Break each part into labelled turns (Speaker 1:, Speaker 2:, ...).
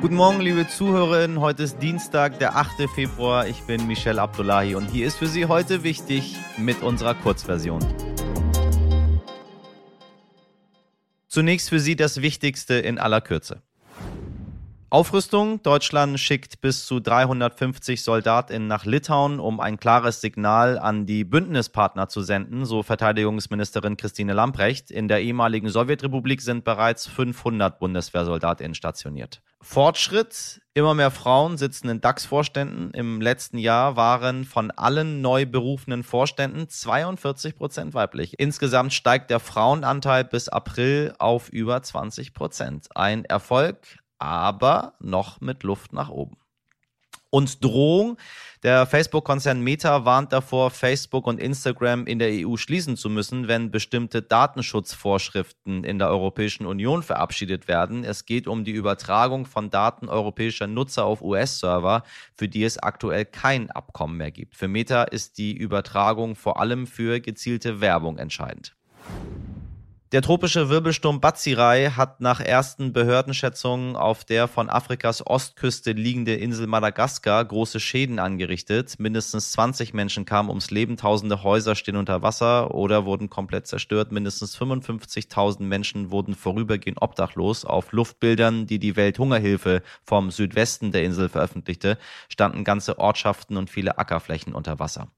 Speaker 1: Guten Morgen, liebe Zuhörerinnen. Heute ist Dienstag, der 8. Februar. Ich bin Michelle Abdullahi und hier ist für Sie heute wichtig mit unserer Kurzversion. Zunächst für Sie das Wichtigste in aller Kürze. Aufrüstung. Deutschland schickt bis zu 350 SoldatInnen nach Litauen, um ein klares Signal an die Bündnispartner zu senden, so Verteidigungsministerin Christine Lamprecht. In der ehemaligen Sowjetrepublik sind bereits 500 BundeswehrsoldatInnen stationiert. Fortschritt. Immer mehr Frauen sitzen in DAX-Vorständen. Im letzten Jahr waren von allen neu berufenen Vorständen 42 Prozent weiblich. Insgesamt steigt der Frauenanteil bis April auf über 20 Prozent. Ein Erfolg, aber noch mit Luft nach oben. Und Drohung. Der Facebook-Konzern Meta warnt davor, Facebook und Instagram in der EU schließen zu müssen, wenn bestimmte Datenschutzvorschriften in der Europäischen Union verabschiedet werden. Es geht um die Übertragung von Daten europäischer Nutzer auf US-Server, für die es aktuell kein Abkommen mehr gibt. Für Meta ist die Übertragung vor allem für gezielte Werbung entscheidend. Der tropische Wirbelsturm Batsirai hat nach ersten Behördenschätzungen auf der von Afrikas Ostküste liegende Insel Madagaskar große Schäden angerichtet. Mindestens 20 Menschen kamen ums Leben, tausende Häuser stehen unter Wasser oder wurden komplett zerstört. Mindestens 55.000 Menschen wurden vorübergehend obdachlos. Auf Luftbildern, die die Welthungerhilfe vom Südwesten der Insel veröffentlichte, standen ganze Ortschaften und viele Ackerflächen unter Wasser.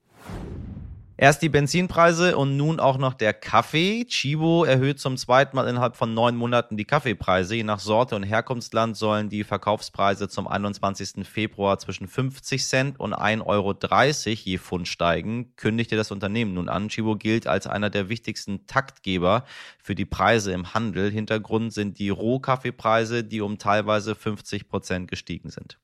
Speaker 1: Erst die Benzinpreise und nun auch noch der Kaffee. Chibo erhöht zum zweiten Mal innerhalb von neun Monaten die Kaffeepreise. Je nach Sorte und Herkunftsland sollen die Verkaufspreise zum 21. Februar zwischen 50 Cent und 1,30 Euro je Pfund steigen, kündigte das Unternehmen nun an. Chibo gilt als einer der wichtigsten Taktgeber für die Preise im Handel. Hintergrund sind die Rohkaffeepreise, die um teilweise 50 Prozent gestiegen sind.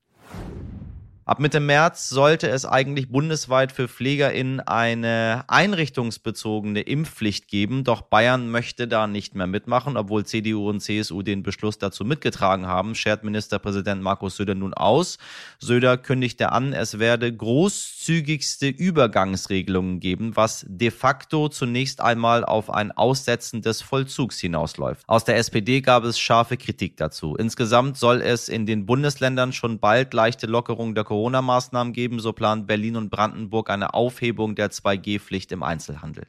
Speaker 1: Ab Mitte März sollte es eigentlich bundesweit für PflegerInnen eine einrichtungsbezogene Impfpflicht geben. Doch Bayern möchte da nicht mehr mitmachen, obwohl CDU und CSU den Beschluss dazu mitgetragen haben, schert Ministerpräsident Markus Söder nun aus. Söder kündigte an, es werde großzügigste Übergangsregelungen geben, was de facto zunächst einmal auf ein Aussetzen des Vollzugs hinausläuft. Aus der SPD gab es scharfe Kritik dazu. Insgesamt soll es in den Bundesländern schon bald leichte Lockerungen der Corona-Maßnahmen geben, so plant Berlin und Brandenburg eine Aufhebung der 2G-Pflicht im Einzelhandel.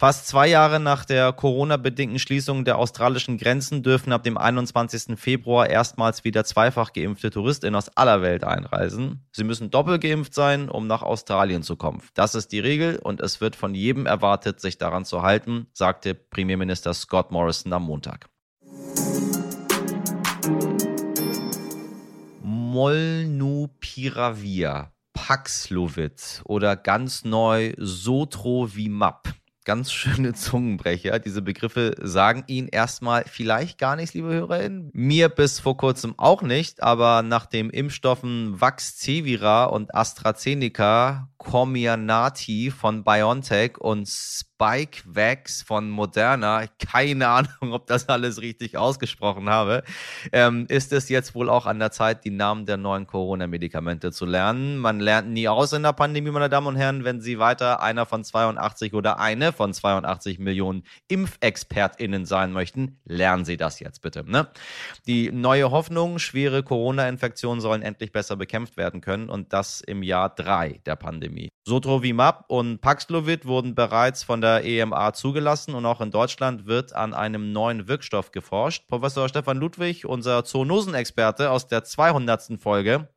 Speaker 1: Fast zwei Jahre nach der Corona-bedingten Schließung der australischen Grenzen dürfen ab dem 21. Februar erstmals wieder zweifach geimpfte Touristinnen aus aller Welt einreisen. Sie müssen doppelt geimpft sein, um nach Australien zu kommen. Das ist die Regel und es wird von jedem erwartet, sich daran zu halten, sagte Premierminister Scott Morrison am Montag. Molnupiravir, Paxlovid oder ganz neu Sotrovimab. Ganz schöne Zungenbrecher. Diese Begriffe sagen Ihnen erstmal vielleicht gar nichts, liebe HörerInnen. Mir bis vor kurzem auch nicht, aber nach den Impfstoffen Vaxzevira und AstraZeneca, Comirnaty von BioNTech und Spikevax von Moderna, keine Ahnung, ob das alles richtig ausgesprochen habe, ähm, ist es jetzt wohl auch an der Zeit, die Namen der neuen Corona-Medikamente zu lernen. Man lernt nie aus in der Pandemie, meine Damen und Herren, wenn Sie weiter einer von 82 oder eine von 82 Millionen ImpfexpertInnen sein möchten, lernen Sie das jetzt bitte. Ne? Die neue Hoffnung, schwere Corona-Infektionen sollen endlich besser bekämpft werden können und das im Jahr drei der Pandemie. Sotrovimab und Paxlovid wurden bereits von der EMA zugelassen und auch in Deutschland wird an einem neuen Wirkstoff geforscht. Professor Stefan Ludwig, unser Zoonosenexperte aus der 200. Folge,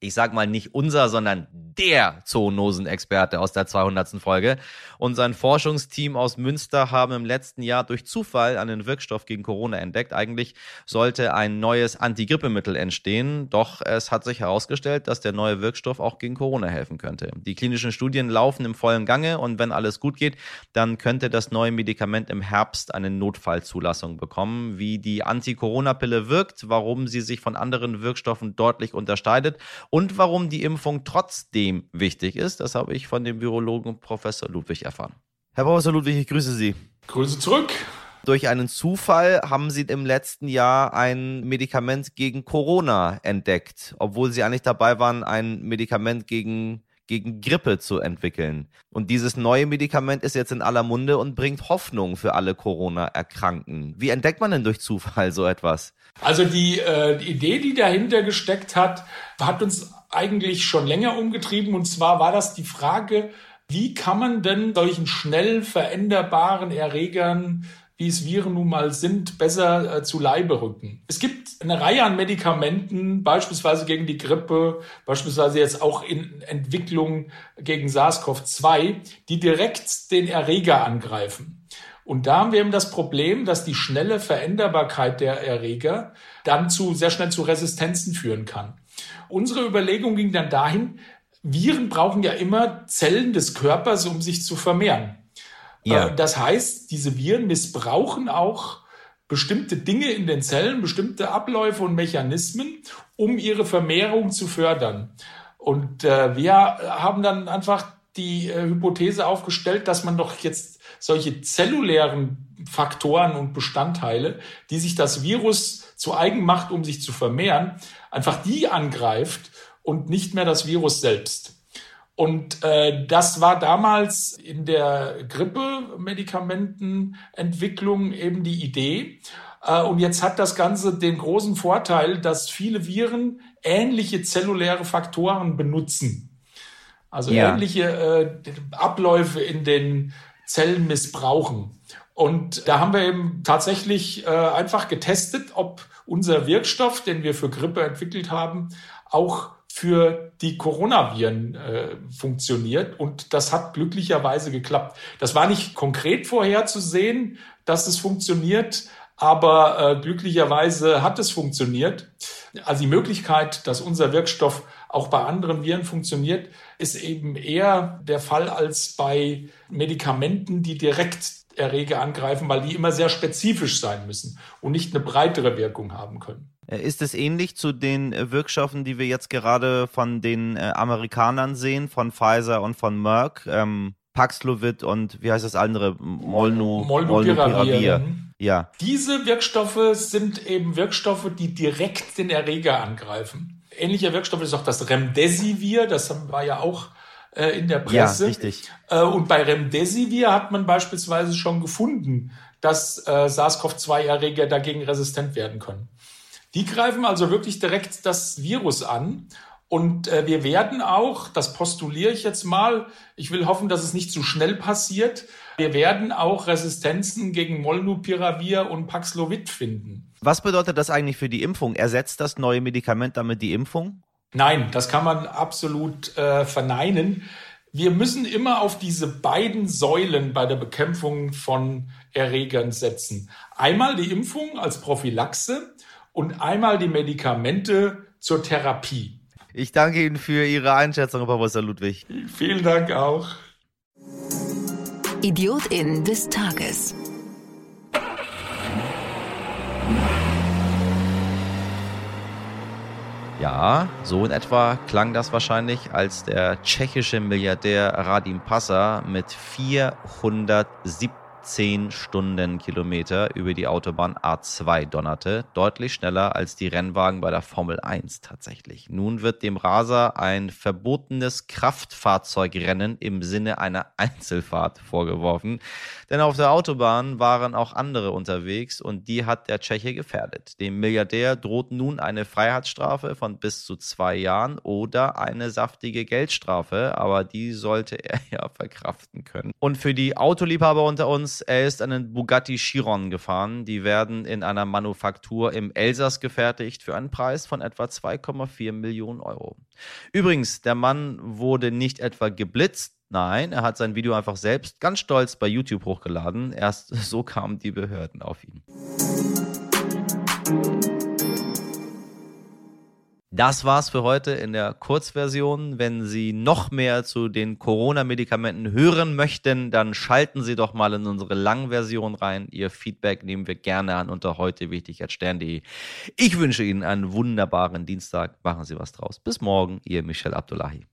Speaker 1: ich sag mal nicht unser, sondern der Zoonosenexperte aus der 200. Folge. Und sein Forschungsteam aus Münster haben im letzten Jahr durch Zufall einen Wirkstoff gegen Corona entdeckt. Eigentlich sollte ein neues Antigrippemittel entstehen, doch es hat sich herausgestellt, dass der neue Wirkstoff auch gegen Corona helfen könnte. Die klinischen Studien laufen im vollen Gange und wenn alles gut geht, dann könnte das neue Medikament im Herbst eine Notfallzulassung bekommen. Wie die Anti-Corona-Pille wirkt, warum sie sich von anderen Wirkstoffen deutlich unterscheidet warum die Impfung trotzdem wichtig ist, das habe ich von dem Virologen Professor Ludwig erfahren. Herr Professor Ludwig, ich grüße Sie.
Speaker 2: Grüße zurück.
Speaker 1: Durch einen Zufall haben Sie im letzten Jahr ein Medikament gegen Corona entdeckt, obwohl Sie eigentlich dabei waren, ein Medikament gegen gegen Grippe zu entwickeln. Und dieses neue Medikament ist jetzt in aller Munde und bringt Hoffnung für alle Corona-Erkrankten. Wie entdeckt man denn durch Zufall so etwas?
Speaker 2: Also die, äh, die Idee, die dahinter gesteckt hat, hat uns eigentlich schon länger umgetrieben. Und zwar war das die Frage, wie kann man denn solchen schnell veränderbaren Erregern wie es Viren nun mal sind, besser äh, zu Leibe rücken. Es gibt eine Reihe an Medikamenten, beispielsweise gegen die Grippe, beispielsweise jetzt auch in Entwicklung gegen SARS-CoV-2, die direkt den Erreger angreifen. Und da haben wir eben das Problem, dass die schnelle Veränderbarkeit der Erreger dann zu, sehr schnell zu Resistenzen führen kann. Unsere Überlegung ging dann dahin, Viren brauchen ja immer Zellen des Körpers, um sich zu vermehren. Ja. Äh, das heißt, diese Viren missbrauchen auch bestimmte Dinge in den Zellen, bestimmte Abläufe und Mechanismen, um ihre Vermehrung zu fördern. Und äh, wir haben dann einfach die äh, Hypothese aufgestellt, dass man doch jetzt solche zellulären Faktoren und Bestandteile, die sich das Virus zu eigen macht, um sich zu vermehren, einfach die angreift und nicht mehr das Virus selbst. Und äh, das war damals in der Grippe-Medikamentenentwicklung eben die Idee. Äh, und jetzt hat das Ganze den großen Vorteil, dass viele Viren ähnliche zelluläre Faktoren benutzen. Also ja. ähnliche äh, Abläufe in den Zellen missbrauchen. Und da haben wir eben tatsächlich äh, einfach getestet, ob unser Wirkstoff, den wir für Grippe entwickelt haben, auch für die Coronaviren äh, funktioniert. Und das hat glücklicherweise geklappt. Das war nicht konkret vorherzusehen, dass es funktioniert, aber äh, glücklicherweise hat es funktioniert. Also die Möglichkeit, dass unser Wirkstoff auch bei anderen Viren funktioniert, ist eben eher der Fall als bei Medikamenten, die direkt Erreger angreifen, weil die immer sehr spezifisch sein müssen und nicht eine breitere Wirkung haben können.
Speaker 1: Äh, ist es ähnlich zu den äh, Wirkstoffen, die wir jetzt gerade von den äh, Amerikanern sehen, von Pfizer und von Merck? Ähm, Paxlovid und wie heißt das andere? Molnu,
Speaker 2: Molnupiravir. Mhm. Ja. Diese Wirkstoffe sind eben Wirkstoffe, die direkt den Erreger angreifen. Ähnlicher Wirkstoff ist auch das Remdesivir, das war ja auch äh, in der Presse. Ja, richtig. Äh, und bei Remdesivir hat man beispielsweise schon gefunden, dass äh, SARS-CoV-2-Erreger dagegen resistent werden können. Die greifen also wirklich direkt das Virus an. Und äh, wir werden auch, das postuliere ich jetzt mal, ich will hoffen, dass es nicht zu schnell passiert, wir werden auch Resistenzen gegen Molnupiravir und Paxlovid finden.
Speaker 1: Was bedeutet das eigentlich für die Impfung? Ersetzt das neue Medikament damit die Impfung?
Speaker 2: Nein, das kann man absolut äh, verneinen. Wir müssen immer auf diese beiden Säulen bei der Bekämpfung von Erregern setzen. Einmal die Impfung als Prophylaxe und einmal die Medikamente zur Therapie.
Speaker 1: Ich danke Ihnen für Ihre Einschätzung, Professor Ludwig.
Speaker 2: Vielen Dank auch.
Speaker 3: Idiotin des Tages.
Speaker 1: Ja, so in etwa klang das wahrscheinlich, als der tschechische Milliardär Radim Passer mit 470 10 Stundenkilometer über die Autobahn A2 donnerte, deutlich schneller als die Rennwagen bei der Formel 1 tatsächlich. Nun wird dem Raser ein verbotenes Kraftfahrzeugrennen im Sinne einer Einzelfahrt vorgeworfen, denn auf der Autobahn waren auch andere unterwegs und die hat der Tscheche gefährdet. Dem Milliardär droht nun eine Freiheitsstrafe von bis zu zwei Jahren oder eine saftige Geldstrafe, aber die sollte er ja verkraften können. Und für die Autoliebhaber unter uns er ist einen Bugatti Chiron gefahren. Die werden in einer Manufaktur im Elsass gefertigt für einen Preis von etwa 2,4 Millionen Euro. Übrigens, der Mann wurde nicht etwa geblitzt, Nein, er hat sein Video einfach selbst ganz stolz bei YouTube hochgeladen. Erst so kamen die Behörden auf ihn. Das war's für heute in der Kurzversion. Wenn Sie noch mehr zu den Corona-Medikamenten hören möchten, dann schalten Sie doch mal in unsere Langversion rein. Ihr Feedback nehmen wir gerne an unter heute wichtig stern.de. Ich wünsche Ihnen einen wunderbaren Dienstag. Machen Sie was draus. Bis morgen, Ihr Michel Abdullahi.